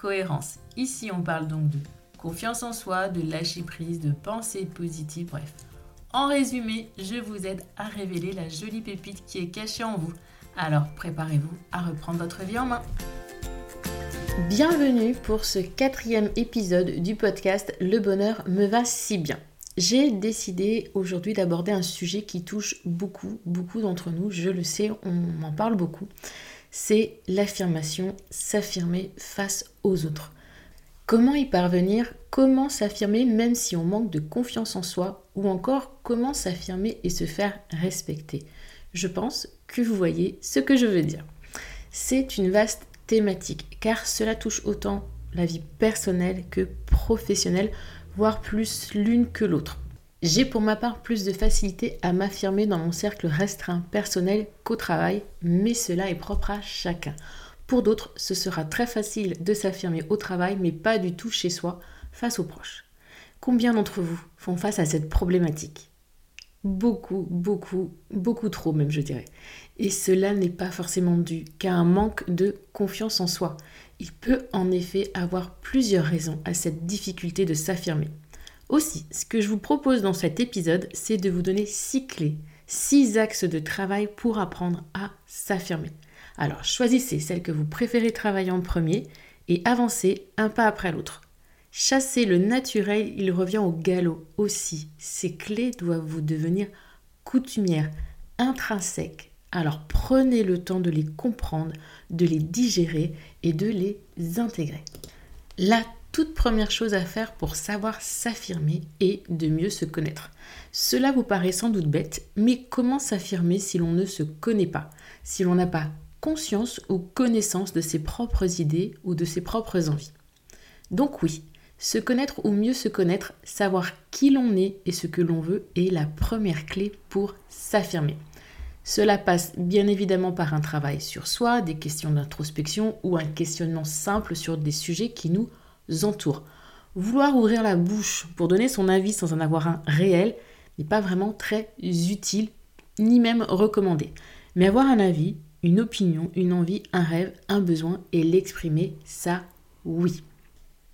cohérence. Ici, on parle donc de confiance en soi, de lâcher prise, de pensée positive, bref. En résumé, je vous aide à révéler la jolie pépite qui est cachée en vous. Alors préparez-vous à reprendre votre vie en main. Bienvenue pour ce quatrième épisode du podcast Le bonheur me va si bien. J'ai décidé aujourd'hui d'aborder un sujet qui touche beaucoup, beaucoup d'entre nous, je le sais, on en parle beaucoup c'est l'affirmation, s'affirmer face aux autres. Comment y parvenir Comment s'affirmer même si on manque de confiance en soi Ou encore comment s'affirmer et se faire respecter? Je pense que vous voyez ce que je veux dire. C'est une vaste thématique car cela touche autant la vie personnelle que professionnelle, voire plus l'une que l'autre. J'ai pour ma part plus de facilité à m'affirmer dans mon cercle restreint personnel qu'au travail, mais cela est propre à chacun. Pour d'autres, ce sera très facile de s'affirmer au travail, mais pas du tout chez soi, face aux proches. Combien d'entre vous font face à cette problématique? Beaucoup, beaucoup, beaucoup trop même, je dirais. Et cela n'est pas forcément dû qu'à un manque de confiance en soi. Il peut en effet avoir plusieurs raisons à cette difficulté de s'affirmer. Aussi, ce que je vous propose dans cet épisode, c'est de vous donner six clés, six axes de travail pour apprendre à s'affirmer. Alors choisissez celle que vous préférez travailler en premier et avancez un pas après l'autre. Chassez le naturel, il revient au galop aussi. Ces clés doivent vous devenir coutumières, intrinsèques. Alors prenez le temps de les comprendre, de les digérer et de les intégrer. La première chose à faire pour savoir s'affirmer est de mieux se connaître. Cela vous paraît sans doute bête, mais comment s'affirmer si l'on ne se connaît pas, si l'on n'a pas conscience ou connaissance de ses propres idées ou de ses propres envies? Donc oui, se connaître ou mieux se connaître, savoir qui l'on est et ce que l'on veut est la première clé pour s'affirmer. Cela passe bien évidemment par un travail sur soi, des questions d'introspection ou un questionnement simple sur des sujets qui nous Vouloir ouvrir la bouche pour donner son avis sans en avoir un réel n'est pas vraiment très utile, ni même recommandé. Mais avoir un avis, une opinion, une envie, un rêve, un besoin et l'exprimer, ça, oui.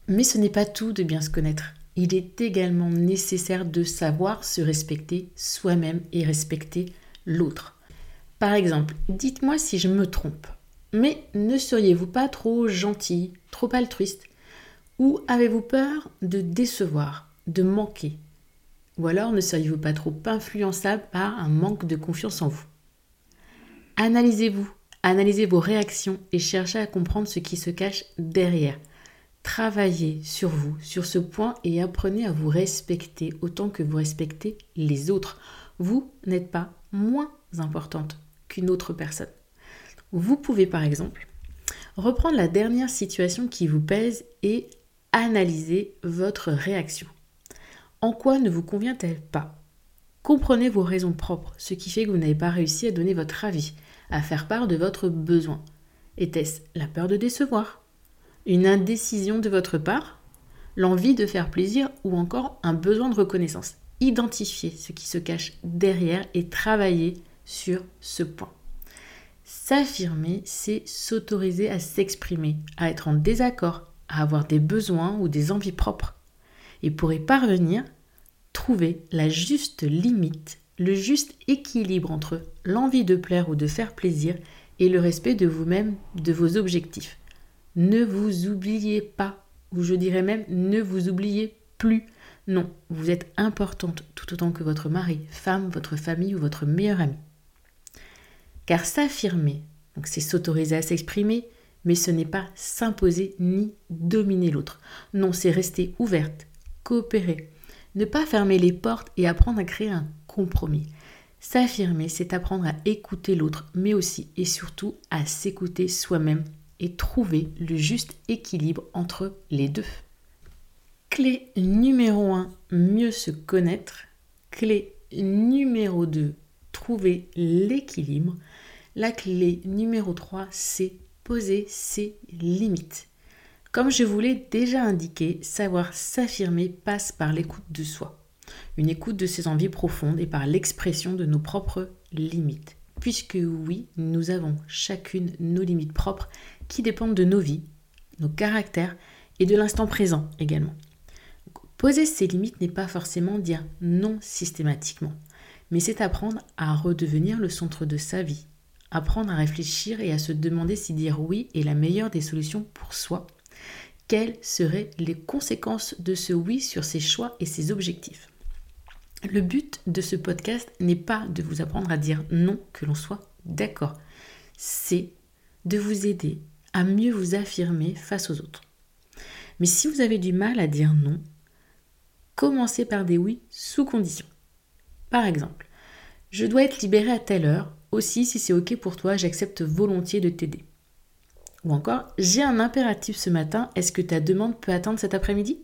Mais ce n'est pas tout de bien se connaître. Il est également nécessaire de savoir se respecter soi-même et respecter l'autre. Par exemple, dites-moi si je me trompe. Mais ne seriez-vous pas trop gentil, trop altruiste ou avez-vous peur de décevoir, de manquer? Ou alors ne seriez-vous pas trop influençable par un manque de confiance en vous? Analysez-vous, analysez vos réactions et cherchez à comprendre ce qui se cache derrière. Travaillez sur vous, sur ce point et apprenez à vous respecter autant que vous respectez les autres. Vous n'êtes pas moins importante qu'une autre personne. Vous pouvez par exemple reprendre la dernière situation qui vous pèse et analysez votre réaction. En quoi ne vous convient-elle pas? Comprenez vos raisons propres, ce qui fait que vous n'avez pas réussi à donner votre avis, à faire part de votre besoin. Était-ce la peur de décevoir? Une indécision de votre part? L'envie de faire plaisir ou encore un besoin de reconnaissance? Identifiez ce qui se cache derrière et travaillez sur ce point. S'affirmer, c'est s'autoriser à s'exprimer, à être en désaccord, à avoir des besoins ou des envies propres. Et pour y parvenir, trouver la juste limite, le juste équilibre entre l'envie de plaire ou de faire plaisir et le respect de vous-même, de vos objectifs. Ne vous oubliez pas, ou je dirais même ne vous oubliez plus. Non, vous êtes importante tout autant que votre mari, femme, votre famille ou votre meilleur ami. Car s'affirmer, donc c'est s'autoriser à s'exprimer, mais ce n'est pas s'imposer ni dominer l'autre. Non, c'est rester ouverte, coopérer, ne pas fermer les portes et apprendre à créer un compromis. S'affirmer, c'est apprendre à écouter l'autre, mais aussi et surtout à s'écouter soi-même et trouver le juste équilibre entre les deux. Clé numéro 1, mieux se connaître. Clé numéro 2, trouver l'équilibre. La clé numéro 3, c'est poser ses limites. Comme je vous l'ai déjà indiqué, savoir s'affirmer passe par l'écoute de soi, une écoute de ses envies profondes et par l'expression de nos propres limites. Puisque oui, nous avons chacune nos limites propres qui dépendent de nos vies, nos caractères et de l'instant présent également. Poser ses limites n'est pas forcément dire non systématiquement, mais c'est apprendre à redevenir le centre de sa vie, apprendre à réfléchir et à se demander si dire oui est la meilleure des solutions pour soi. Quelles seraient les conséquences de ce oui sur ses choix et ses objectifs? Le but de ce podcast n'est pas de vous apprendre à dire non que l'on soit d'accord, c'est de vous aider à mieux vous affirmer face aux autres. Mais si vous avez du mal à dire non, commencez par des oui sous condition. Par exemple, je dois être libéré à telle heure, aussi si c'est ok pour toi, j'accepte volontiers de t'aider. Ou encore, j'ai un impératif ce matin, est-ce que ta demande peut attendre cet après-midi?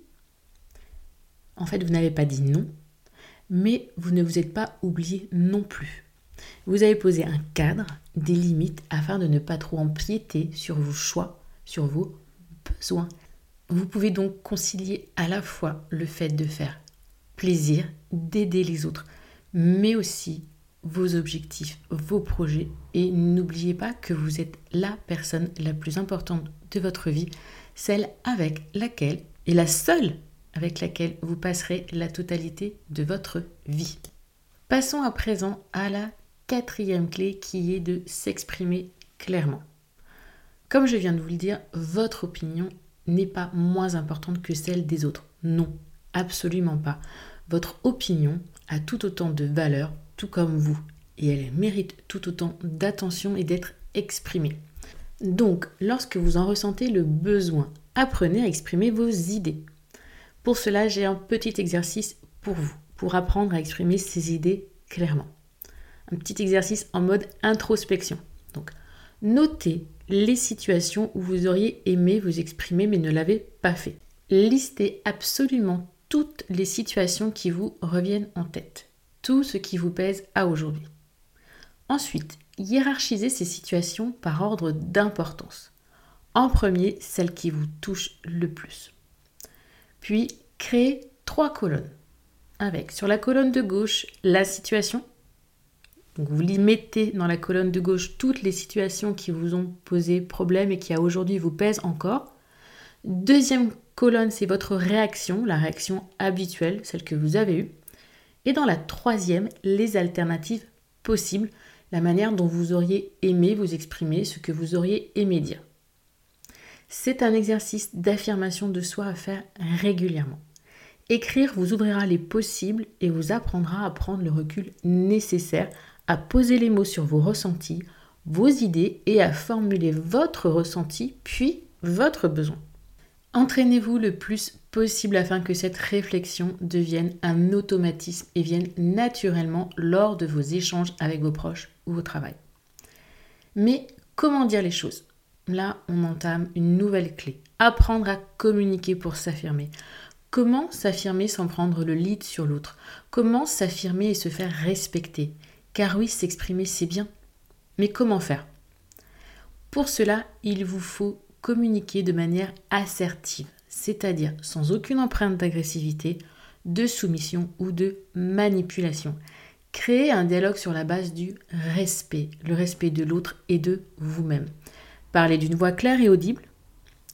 En fait, vous n'avez pas dit non, mais vous ne vous êtes pas oublié non plus. Vous avez posé un cadre, des limites afin de ne pas trop empiéter sur vos choix, sur vos besoins. Vous pouvez donc concilier à la fois le fait de faire plaisir, d'aider les autres, mais aussi vos objectifs, vos projets. Et n'oubliez pas que vous êtes la personne la plus importante de votre vie, celle avec laquelle, et la seule avec laquelle vous passerez la totalité de votre vie. Passons à présent à la quatrième clé qui est de s'exprimer clairement. Comme je viens de vous le dire, votre opinion n'est pas moins importante que celle des autres. Non, absolument pas. Votre opinion a tout autant de valeur, comme vous, et elle mérite tout autant d'attention et d'être exprimée. Donc, lorsque vous en ressentez le besoin, apprenez à exprimer vos idées. Pour cela, j'ai un petit exercice pour vous, pour apprendre à exprimer ces idées clairement. Un petit exercice en mode introspection. Donc, notez les situations où vous auriez aimé vous exprimer mais ne l'avez pas fait. Listez absolument toutes les situations qui vous reviennent en tête, tout ce qui vous pèse à aujourd'hui. Ensuite, hiérarchisez ces situations par ordre d'importance. En premier, celle qui vous touche le plus. Puis, créez trois colonnes. Avec sur la colonne de gauche la situation, vous vous mettez dans la colonne de gauche toutes les situations qui vous ont posé problème et qui à aujourd'hui vous pèsent encore. Deuxième colonne, c'est votre réaction, la réaction habituelle, celle que vous avez eue. Et dans la troisième, les alternatives possibles, la manière dont vous auriez aimé vous exprimer, ce que vous auriez aimé dire. C'est un exercice d'affirmation de soi à faire régulièrement. Écrire vous ouvrira les possibles et vous apprendra à prendre le recul nécessaire à poser les mots sur vos ressentis, vos idées et à formuler votre ressenti puis votre besoin. Entraînez-vous le plus possible afin que cette réflexion devienne un automatisme et vienne naturellement lors de vos échanges avec vos proches ou au travail. Mais comment dire les choses? Là, on entame une nouvelle clé. Apprendre à communiquer pour s'affirmer. Comment s'affirmer sans prendre le lead sur l'autre? Comment s'affirmer et se faire respecter? Car oui, s'exprimer, c'est bien. Mais comment faire? Pour cela, il vous faut communiquer de manière assertive, c'est-à-dire sans aucune empreinte d'agressivité, de soumission ou de manipulation. Créer un dialogue sur la base du respect, le respect de l'autre et de vous-même. Parlez d'une voix claire et audible,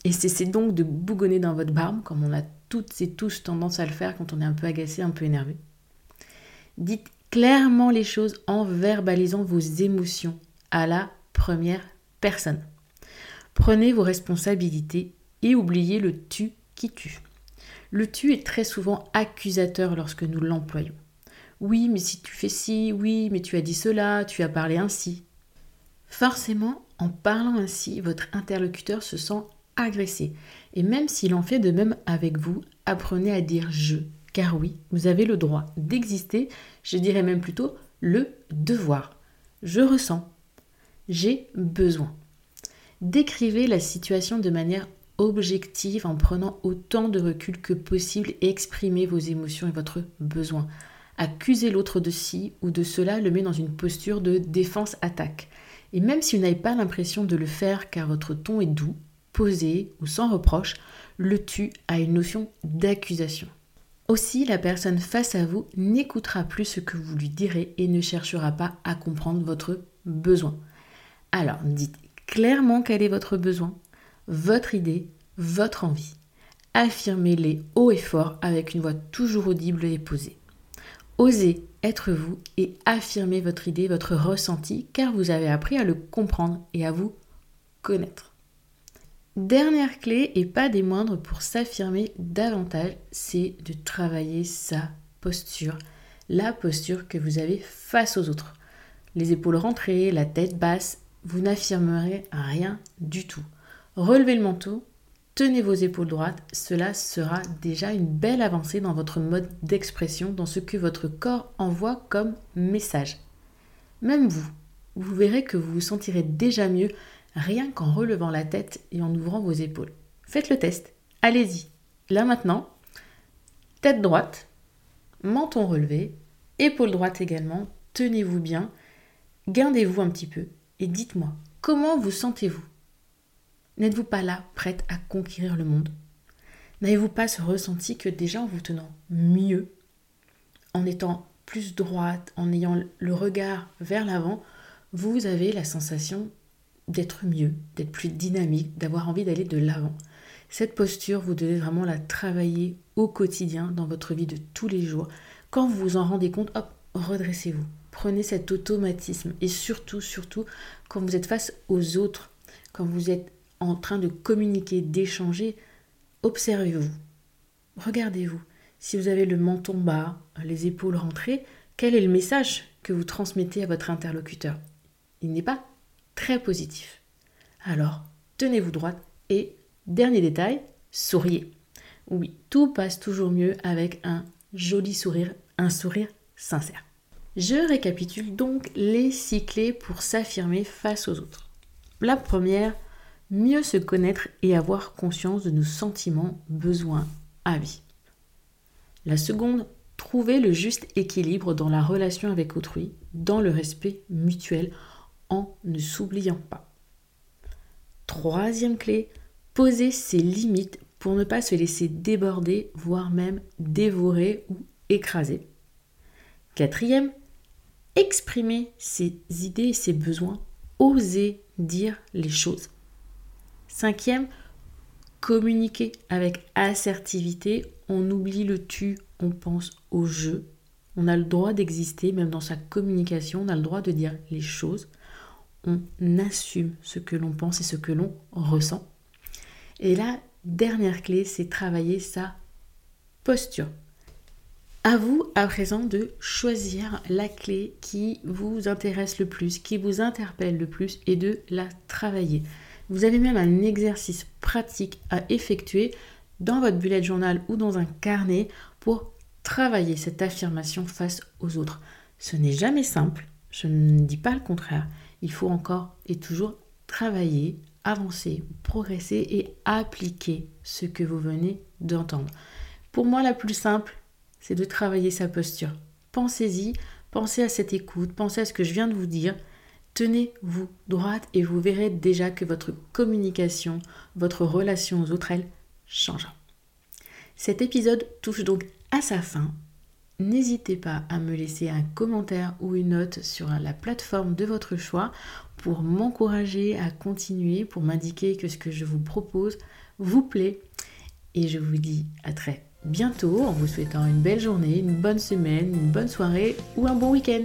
et cessez donc de bougonner dans votre barbe, comme on a toutes et tous tendance à le faire quand on est un peu agacé, un peu énervé. Dites clairement les choses en verbalisant vos émotions à la première personne. Prenez vos responsabilités et oubliez le tu qui tue. Le tu est très souvent accusateur lorsque nous l'employons. Oui, mais si tu fais ci, oui, mais tu as dit cela, tu as parlé ainsi. Forcément, en parlant ainsi, votre interlocuteur se sent agressé. Et même s'il en fait de même avec vous, apprenez à dire je car oui, vous avez le droit d'exister, je dirais même plutôt le devoir. Je ressens, j'ai besoin. Décrivez la situation de manière objective en prenant autant de recul que possible et exprimez vos émotions et votre besoin. Accuser l'autre de ci ou de cela le met dans une posture de défense-attaque. Et même si vous n'avez pas l'impression de le faire car votre ton est doux, posé ou sans reproche, le tu a une notion d'accusation. Aussi, la personne face à vous n'écoutera plus ce que vous lui direz et ne cherchera pas à comprendre votre besoin. Alors, dites clairement quel est votre besoin, votre idée, votre envie. Affirmez-les haut et fort avec une voix toujours audible et posée. Osez être vous et affirmer votre idée, votre ressenti, car vous avez appris à le comprendre et à vous connaître. Dernière clé, et pas des moindres pour s'affirmer davantage, c'est de travailler sa posture, la posture que vous avez face aux autres. Les épaules rentrées, la tête basse, vous n'affirmerez rien du tout. Relevez le manteau, Tenez vos épaules droites, cela sera déjà une belle avancée dans votre mode d'expression, dans ce que votre corps envoie comme message. Même vous, vous verrez que vous vous sentirez déjà mieux rien qu'en relevant la tête et en ouvrant vos épaules. Faites le test, allez-y. Là maintenant, tête droite, menton relevé, épaule droite également, tenez-vous bien, gardez-vous un petit peu et dites-moi, comment vous sentez-vous? N'êtes-vous pas là, prête à conquérir le monde? N'avez-vous pas ce ressenti que déjà en vous tenant mieux, en étant plus droite, en ayant le regard vers l'avant, vous avez la sensation d'être mieux, d'être plus dynamique, d'avoir envie d'aller de l'avant? Cette posture, vous devez vraiment la travailler au quotidien dans votre vie de tous les jours. Quand vous vous en rendez compte, hop, redressez-vous. Prenez cet automatisme et surtout, surtout, quand vous êtes face aux autres, quand vous êtes en train de communiquer, d'échanger, observez-vous. Regardez-vous. Si vous avez le menton bas, les épaules rentrées, quel est le message que vous transmettez à votre interlocuteur? Il n'est pas très positif. Alors, tenez-vous droite et, dernier détail, souriez. Oui, tout passe toujours mieux avec un joli sourire, un sourire sincère. Je récapitule donc les six clés pour s'affirmer face aux autres. La première, mieux se connaître et avoir conscience de nos sentiments, besoins, avis. La seconde, trouver le juste équilibre dans la relation avec autrui, dans le respect mutuel, en ne s'oubliant pas. Troisième clé, poser ses limites pour ne pas se laisser déborder, voire même dévorer ou écraser. Quatrième, exprimer ses idées et ses besoins, oser dire les choses. Cinquième, communiquer avec assertivité. On oublie le tu, on pense au je. On a le droit d'exister, même dans sa communication, on a le droit de dire les choses. On assume ce que l'on pense et ce que l'on ressent. Et la dernière clé, c'est travailler sa posture. À vous à présent de choisir la clé qui vous intéresse le plus, qui vous interpelle le plus et de la travailler. Vous avez même un exercice pratique à effectuer dans votre bullet journal ou dans un carnet pour travailler cette affirmation face aux autres. Ce n'est jamais simple, je ne dis pas le contraire. Il faut encore et toujours travailler, avancer, progresser et appliquer ce que vous venez d'entendre. Pour moi, la plus simple, c'est de travailler sa posture. Pensez-y, pensez à cette écoute, pensez à ce que je viens de vous dire. Tenez-vous droite et vous verrez déjà que votre communication, votre relation aux autres, elle changera. Cet épisode touche donc à sa fin. N'hésitez pas à me laisser un commentaire ou une note sur la plateforme de votre choix pour m'encourager à continuer, pour m'indiquer que ce que je vous propose vous plaît. Et je vous dis à très bientôt en vous souhaitant une belle journée, une bonne semaine, une bonne soirée ou un bon week-end.